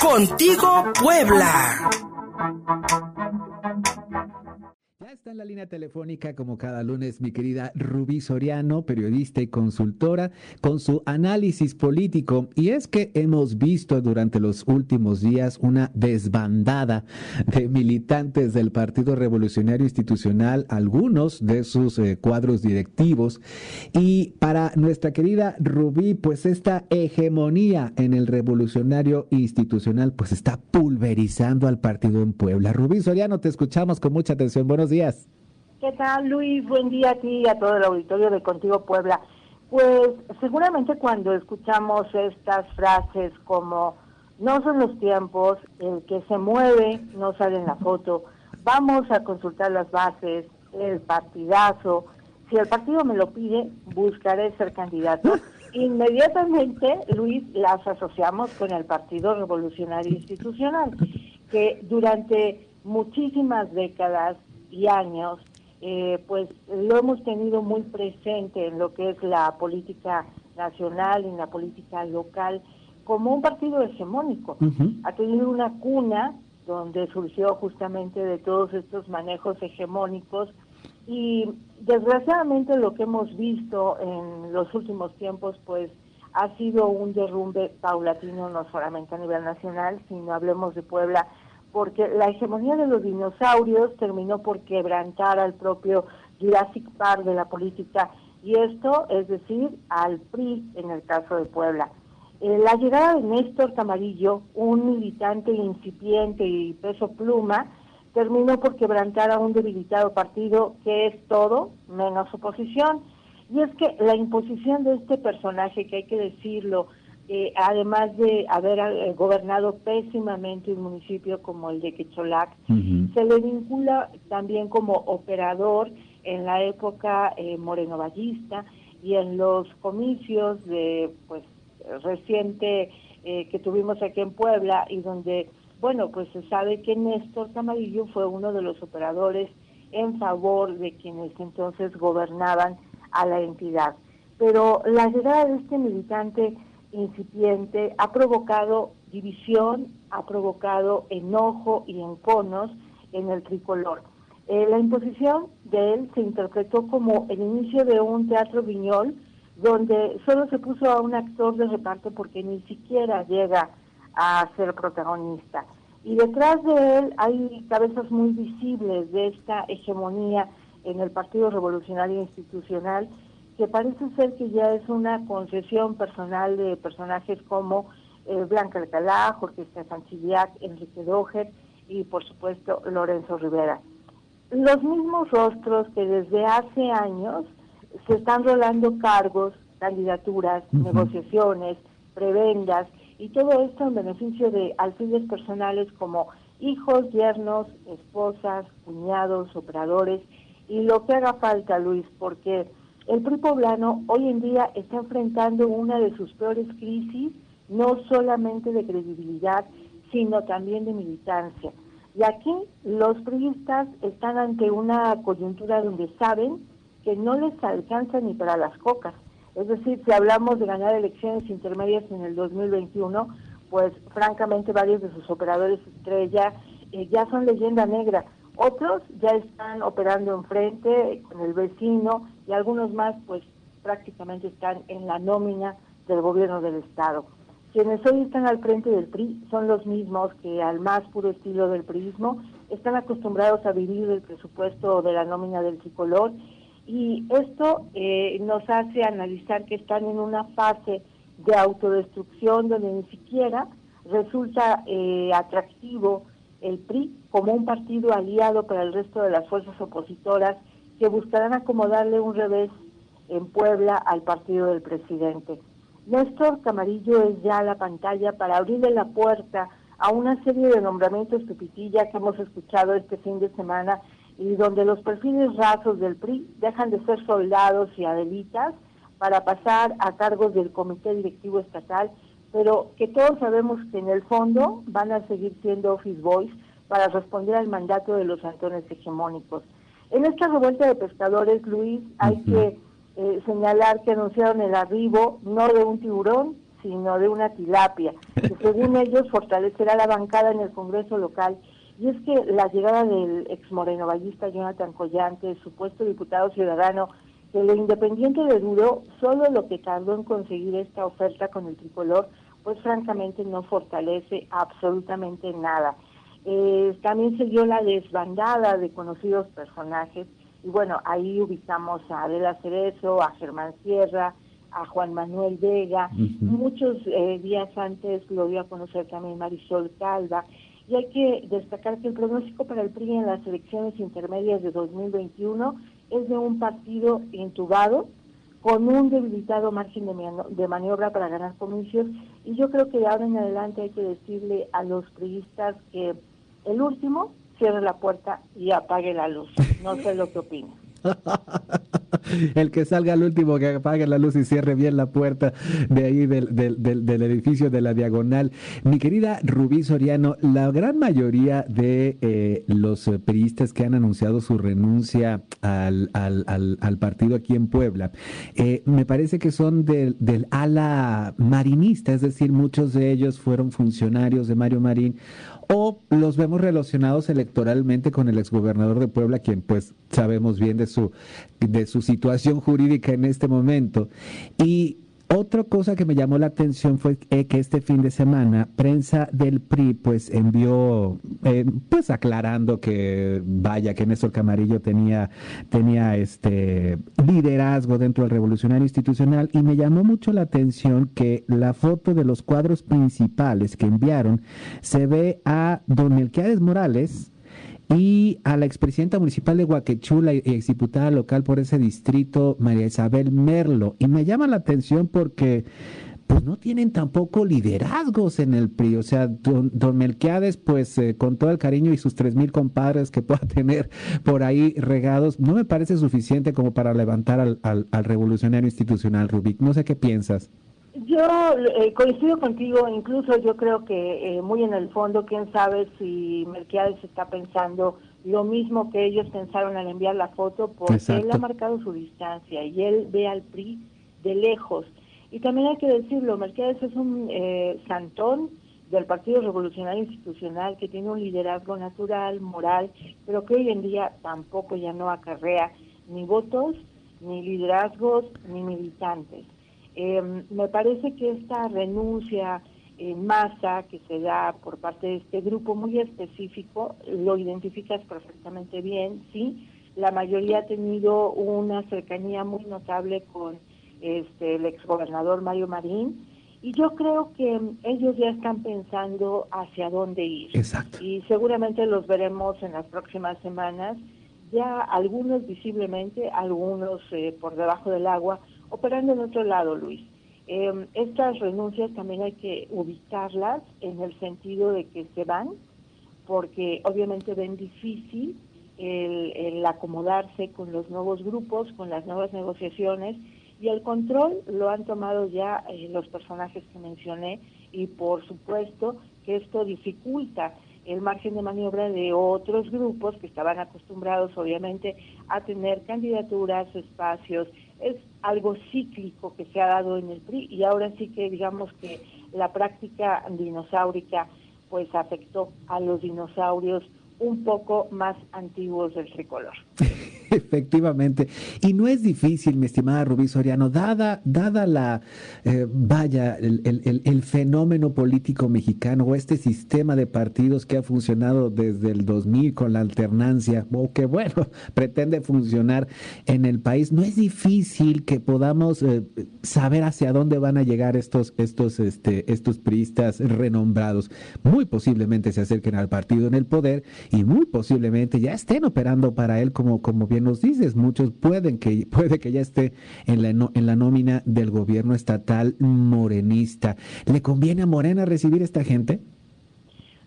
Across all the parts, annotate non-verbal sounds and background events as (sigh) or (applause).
Contigo Puebla. En la línea telefónica como cada lunes mi querida Rubí Soriano, periodista y consultora, con su análisis político. Y es que hemos visto durante los últimos días una desbandada de militantes del Partido Revolucionario Institucional, algunos de sus eh, cuadros directivos. Y para nuestra querida Rubí, pues esta hegemonía en el Revolucionario Institucional, pues está pulverizando al partido en Puebla. Rubí Soriano, te escuchamos con mucha atención. Buenos días. ¿Qué tal, Luis? Buen día a ti y a todo el auditorio de Contigo Puebla. Pues seguramente cuando escuchamos estas frases como no son los tiempos, el que se mueve no sale en la foto, vamos a consultar las bases, el partidazo, si el partido me lo pide, buscaré ser candidato. (laughs) Inmediatamente, Luis, las asociamos con el Partido Revolucionario Institucional, que durante muchísimas décadas y años, eh, pues lo hemos tenido muy presente en lo que es la política nacional, en la política local, como un partido hegemónico. Ha tenido una cuna donde surgió justamente de todos estos manejos hegemónicos y desgraciadamente lo que hemos visto en los últimos tiempos, pues ha sido un derrumbe paulatino no solamente a nivel nacional, sino hablemos de Puebla, porque la hegemonía de los dinosaurios terminó por quebrantar al propio Jurassic Park de la política, y esto es decir, al PRI en el caso de Puebla. Eh, la llegada de Néstor Camarillo, un militante incipiente y peso pluma, terminó por quebrantar a un debilitado partido que es todo menos oposición. Y es que la imposición de este personaje, que hay que decirlo, eh, además de haber eh, gobernado pésimamente un municipio como el de Quecholac, se le vincula también como operador en la época eh, morenovallista y en los comicios de pues reciente eh, que tuvimos aquí en Puebla y donde bueno pues se sabe que Néstor Camarillo fue uno de los operadores en favor de quienes entonces gobernaban a la entidad. Pero la llegada de este militante incipiente ha provocado división, ha provocado enojo y enconos en el tricolor. Eh, la imposición de él se interpretó como el inicio de un teatro viñol donde solo se puso a un actor de reparto porque ni siquiera llega a ser protagonista. Y detrás de él hay cabezas muy visibles de esta hegemonía en el Partido Revolucionario Institucional que parece ser que ya es una concesión personal de personajes como eh, Blanca Alcalá, Jorge Estefan Chiviac, Enrique Doger y por supuesto Lorenzo Rivera. Los mismos rostros que desde hace años se están rolando cargos, candidaturas, negociaciones, prebendas y todo esto en beneficio de alfiles personales como hijos, yernos, esposas, cuñados, operadores y lo que haga falta, Luis, porque el PRI poblano hoy en día está enfrentando una de sus peores crisis, no solamente de credibilidad, sino también de militancia. Y aquí los priistas están ante una coyuntura donde saben que no les alcanza ni para las cocas. Es decir, si hablamos de ganar elecciones intermedias en el 2021, pues francamente varios de sus operadores estrella eh, ya son leyenda negra. Otros ya están operando enfrente con el vecino y algunos más pues prácticamente están en la nómina del gobierno del Estado. Quienes hoy están al frente del PRI son los mismos que al más puro estilo del priismo están acostumbrados a vivir del presupuesto de la nómina del tricolor y esto eh, nos hace analizar que están en una fase de autodestrucción donde ni siquiera resulta eh, atractivo el PRI como un partido aliado para el resto de las fuerzas opositoras que buscarán acomodarle un revés en Puebla al partido del presidente. Néstor Camarillo es ya la pantalla para abrirle la puerta a una serie de nombramientos pupitilla que hemos escuchado este fin de semana y donde los perfiles rasos del PRI dejan de ser soldados y adelitas para pasar a cargos del Comité Directivo Estatal pero que todos sabemos que en el fondo van a seguir siendo office boys para responder al mandato de los antones hegemónicos. En esta revuelta de pescadores, Luis, hay que eh, señalar que anunciaron el arribo no de un tiburón, sino de una tilapia, que según (laughs) ellos fortalecerá la bancada en el Congreso local. Y es que la llegada del ex moreno vallista Jonathan Collante, supuesto diputado ciudadano, que lo independiente de Duro, solo lo que tardó en conseguir esta oferta con el tricolor, pues francamente no fortalece absolutamente nada. Eh, también se dio la desbandada de conocidos personajes, y bueno, ahí ubicamos a Adela Cerezo, a Germán Sierra, a Juan Manuel Vega, muchos eh, días antes lo dio a conocer también Marisol Calva, y hay que destacar que el pronóstico para el PRI en las elecciones intermedias de 2021 es de un partido intubado, con un debilitado margen de, maniobra para ganar comicios, y yo creo que de ahora en adelante hay que decirle a los priistas que el último cierre la puerta y apague la luz. No sé lo que opina. (laughs) (laughs) el que salga al último, que apague la luz y cierre bien la puerta de ahí del, del, edificio de la diagonal. Mi querida Rubí Soriano, la gran mayoría de eh, los periodistas que han anunciado su renuncia al, al, partido aquí en Puebla, eh, me parece que son del, del ala marinista, es decir, muchos de ellos fueron funcionarios de Mario Marín o los vemos relacionados electoralmente con el exgobernador de Puebla, quien pues sabemos bien de su, de su situación jurídica en este momento. Y otra cosa que me llamó la atención fue que este fin de semana prensa del PRI pues envió eh, pues aclarando que vaya que Néstor Camarillo tenía tenía este liderazgo dentro del revolucionario institucional. Y me llamó mucho la atención que la foto de los cuadros principales que enviaron se ve a don Melquiades Morales y a la expresidenta municipal de Guaquechula y exdiputada local por ese distrito, María Isabel Merlo. Y me llama la atención porque pues no tienen tampoco liderazgos en el PRI. O sea, don, Melquiades, pues eh, con todo el cariño y sus tres mil compadres que pueda (laughs) tener por ahí regados, no me parece suficiente como para levantar al, al revolucionario institucional, Rubik. No sé qué piensas. Yo eh, coincido contigo, incluso yo creo que eh, muy en el fondo, quién sabe si Melquiades está pensando lo mismo que ellos pensaron al enviar la foto, porque él ha marcado su distancia y él ve al PRI de lejos. Y también hay que decirlo, Melquiades es un eh, santón del Partido Revolucionario Institucional que tiene un liderazgo natural, moral, pero que hoy en día tampoco ya no acarrea ni votos, ni liderazgos, ni militantes. Em, me parece que esta renuncia en masa que se da por parte de este grupo muy específico, lo identificas perfectamente bien, sí, la mayoría ha tenido una cercanía muy notable con este, el exgobernador Mario Marín, y yo creo que ellos ya están pensando hacia dónde ir. Exacto. Y seguramente los veremos en las próximas semanas, ya algunos visiblemente, algunos eh, por debajo del agua, operando en otro lado, Luis. Em, estas renuncias también hay que ubicarlas en el sentido de que se van, porque obviamente ven difícil el, acomodarse con los nuevos grupos, con las nuevas negociaciones, y el control lo han tomado ya eh, los personajes que mencioné, y por supuesto que esto dificulta el margen de maniobra de otros grupos que estaban acostumbrados obviamente a tener candidaturas, espacios, es algo cíclico que se ha dado en el PRI y ahora sí que digamos que la práctica dinosaurica pues afectó a los dinosaurios un poco más antiguos del tricolor. (laughs) Efectivamente. Y no es difícil, mi estimada Rubí Soriano, dada, dada la, eh, vaya, el, fenómeno político mexicano o este sistema de partidos que ha funcionado desde el 2000 con la alternancia, o que bueno, (laughs) pretende funcionar en el país, no es difícil que podamos eh, saber hacia dónde van a llegar estos, estos, este, estos priistas renombrados. Muy posiblemente se acerquen al partido en el poder y muy posiblemente ya estén operando para él como, como bien nos dices, muchos pueden que, (laughs) puede que ya esté en la, en la nómina del gobierno estatal morenista. ¿Le conviene a Morena recibir esta gente?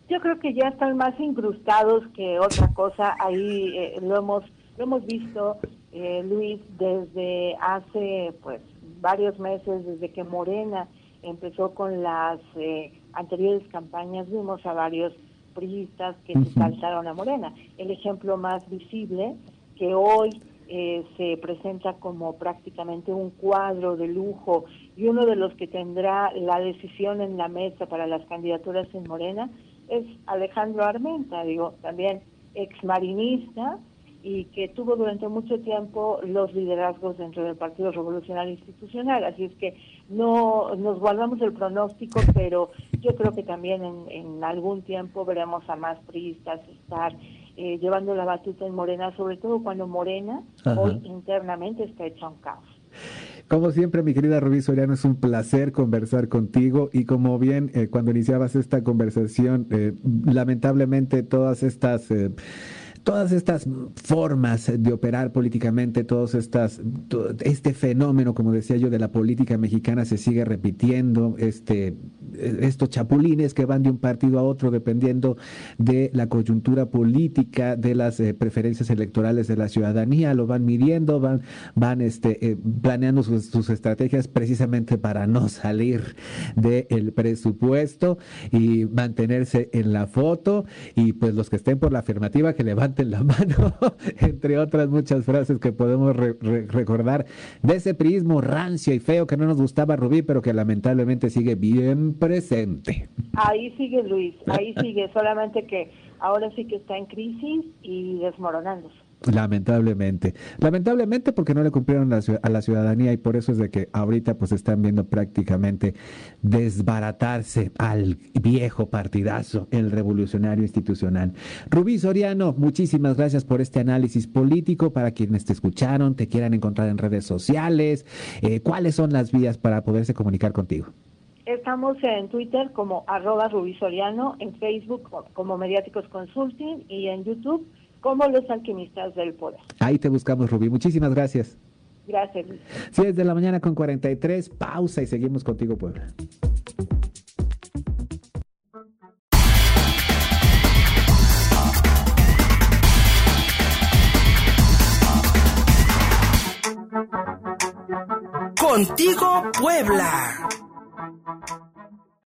Yo creo que ya están más incrustados que otra (laughs) cosa. Ahí eh, lo hemos lo hemos visto, eh, Luis, desde hace pues varios meses, desde que Morena empezó con las eh, anteriores campañas, vimos a varios priistas que se saltaron a Morena. El ejemplo más visible que hoy eh, se presenta como prácticamente un cuadro de lujo y uno de los que tendrá la decisión en la mesa para las candidaturas en Morena es Alejandro Armenta, digo, también exmarinista y que tuvo durante mucho tiempo los liderazgos dentro del Partido Revolucionario Institucional. Así es que no nos guardamos el pronóstico, pero yo creo que también en, algún tiempo veremos a más priistas estar eh, llevando la batuta en Morena, sobre todo cuando Morena hoy internamente está hecha un caos. Como siempre, mi querida Rubí Soriano, es un placer conversar contigo y como bien eh, cuando iniciabas esta conversación, eh, lamentablemente todas estas todas estas formas de operar políticamente, todos estas, este fenómeno, como decía yo, de la política mexicana se sigue repitiendo, este, estos chapulines que van de un partido a otro dependiendo de la coyuntura política, de las eh, preferencias electorales de la ciudadanía, lo van midiendo, van, van este, eh, planeando sus, estrategias precisamente para no salir del presupuesto y mantenerse en la foto y pues los que estén por la afirmativa que levanten en la (laughs) mano, entre otras muchas frases que podemos recordar de ese prismo rancio y feo que no nos gustaba Rubí, pero que lamentablemente sigue bien presente. Ahí sigue Luis, ahí (laughs) sigue, solamente que ahora sí que está en crisis y desmoronándose. Lamentablemente. Lamentablemente porque no le cumplieron a la ciudadanía y por eso es de que ahorita pues están viendo prácticamente desbaratarse al viejo partidazo, el revolucionario institucional. Rubí Soriano, muchísimas gracias por este análisis político. Para quienes te escucharon, te quieran encontrar en redes sociales, eh, ¿cuáles son las vías para poderse comunicar contigo? Estamos en Twitter como arroba Rubí Soriano, en Facebook como Mediáticos Consulting y en YouTube como los alquimistas del poder. Ahí te buscamos, Rubí. Muchísimas gracias. Gracias. Sí, es de la mañana con 43, pausa y seguimos contigo, Puebla. Contigo, Puebla.